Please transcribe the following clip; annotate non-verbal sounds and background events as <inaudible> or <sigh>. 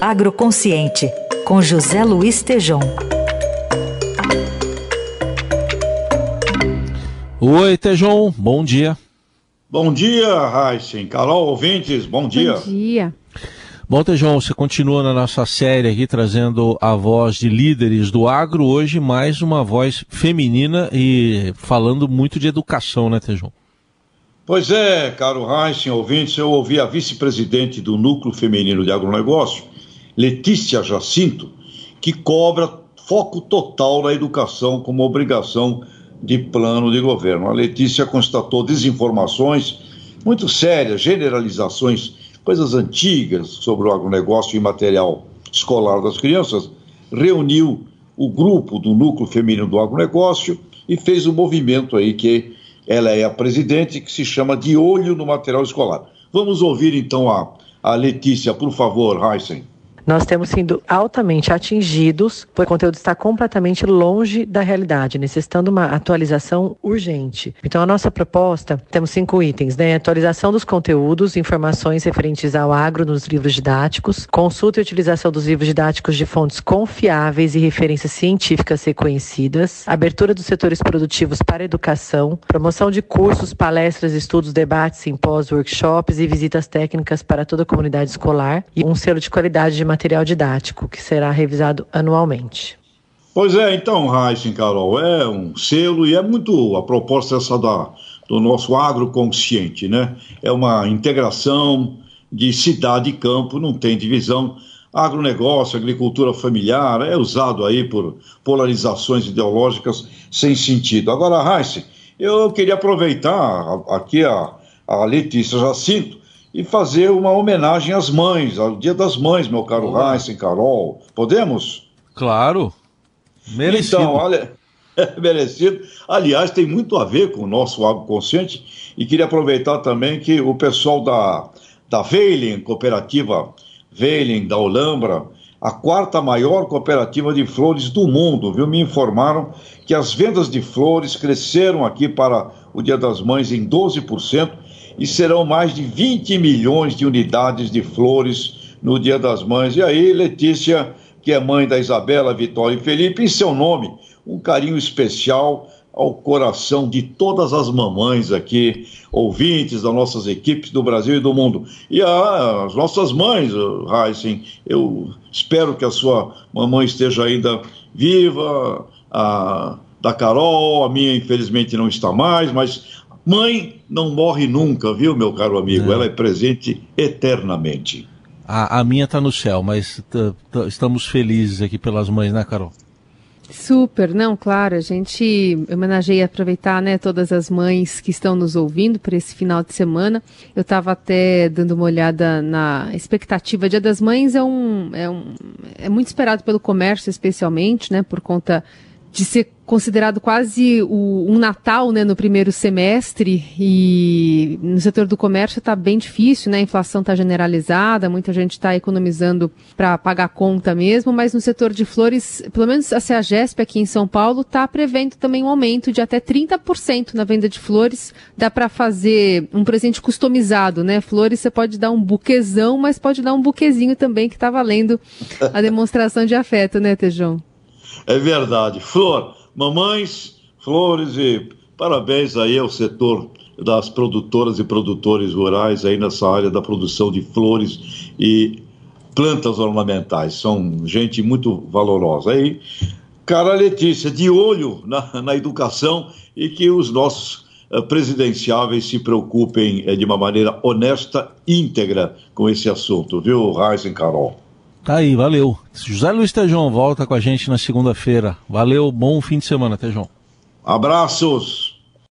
Agroconsciente, com José Luiz Tejom. Oi, Tejom, bom dia. Bom dia, Raíssen. Carol, ouvintes, bom dia. Bom dia. Bom, Tejão, você continua na nossa série aqui trazendo a voz de líderes do agro, hoje mais uma voz feminina e falando muito de educação, né, Tejão? Pois é, caro Heisen, ouvintes, eu ouvi a vice-presidente do Núcleo Feminino de Agronegócio, Letícia Jacinto, que cobra foco total na educação como obrigação de plano de governo. A Letícia constatou desinformações muito sérias, generalizações, coisas antigas sobre o agronegócio e material escolar das crianças, reuniu o grupo do Núcleo Feminino do Agronegócio e fez um movimento aí que ela é a presidente, que se chama De Olho no Material Escolar. Vamos ouvir então a, a Letícia, por favor, Heisen nós temos sido altamente atingidos, pois o conteúdo está completamente longe da realidade, necessitando uma atualização urgente. Então, a nossa proposta, temos cinco itens, né? Atualização dos conteúdos, informações referentes ao agro nos livros didáticos, consulta e utilização dos livros didáticos de fontes confiáveis e referências científicas reconhecidas, abertura dos setores produtivos para educação, promoção de cursos, palestras, estudos, debates, simpósios, workshops e visitas técnicas para toda a comunidade escolar e um selo de qualidade de material didático, que será revisado anualmente. Pois é, então, Raíssen, Carol, é um selo e é muito a proposta essa da, do nosso agroconsciente, né? É uma integração de cidade e campo, não tem divisão. Agronegócio, agricultura familiar, é usado aí por polarizações ideológicas sem sentido. Agora, Raíssen, eu queria aproveitar aqui a, a Letícia Jacinto e fazer uma homenagem às mães, ao Dia das Mães, meu caro oh. Heisen, Carol. Podemos? Claro. Merecido. Então, olha, é <laughs> merecido. Aliás, tem muito a ver com o nosso água consciente e queria aproveitar também que o pessoal da, da Veilen, cooperativa Veilen da Olambra, a quarta maior cooperativa de flores do mundo, viu? Me informaram que as vendas de flores cresceram aqui para o Dia das Mães em 12% e serão mais de 20 milhões de unidades de flores no Dia das Mães. E aí, Letícia, que é mãe da Isabela, Vitória e Felipe, em seu nome, um carinho especial ao coração de todas as mamães aqui, ouvintes das nossas equipes do Brasil e do mundo. E as nossas mães, Heisen, eu espero que a sua mamãe esteja ainda viva, a da Carol, a minha infelizmente não está mais, mas Mãe não morre nunca, viu, meu caro amigo? Ela é presente eternamente. A, a minha está no céu, mas estamos felizes aqui pelas mães, né, Carol? Super, não, claro, a gente homenageia aproveitar, né, todas as mães que estão nos ouvindo para esse final de semana. Eu estava até dando uma olhada na expectativa. Dia das Mães é um, é um é muito esperado pelo comércio, especialmente, né, por conta de ser considerado quase o, um Natal né, no primeiro semestre e no setor do comércio está bem difícil, né? A inflação está generalizada, muita gente está economizando para pagar a conta mesmo, mas no setor de flores, pelo menos a CEAGESP aqui em São Paulo está prevendo também um aumento de até 30% na venda de flores. Dá para fazer um presente customizado, né? Flores você pode dar um buquezão, mas pode dar um buquezinho também que está valendo a demonstração de afeto, né, Tejão? É verdade. Flor, mamães, flores e parabéns aí ao setor das produtoras e produtores rurais aí nessa área da produção de flores e plantas ornamentais. São gente muito valorosa. Aí, cara Letícia, de olho na, na educação e que os nossos uh, presidenciáveis se preocupem uh, de uma maneira honesta, íntegra com esse assunto, viu, Raizen Carol? Tá aí, valeu. José Luiz Tejão volta com a gente na segunda-feira. Valeu, bom fim de semana, Tejão. Abraços.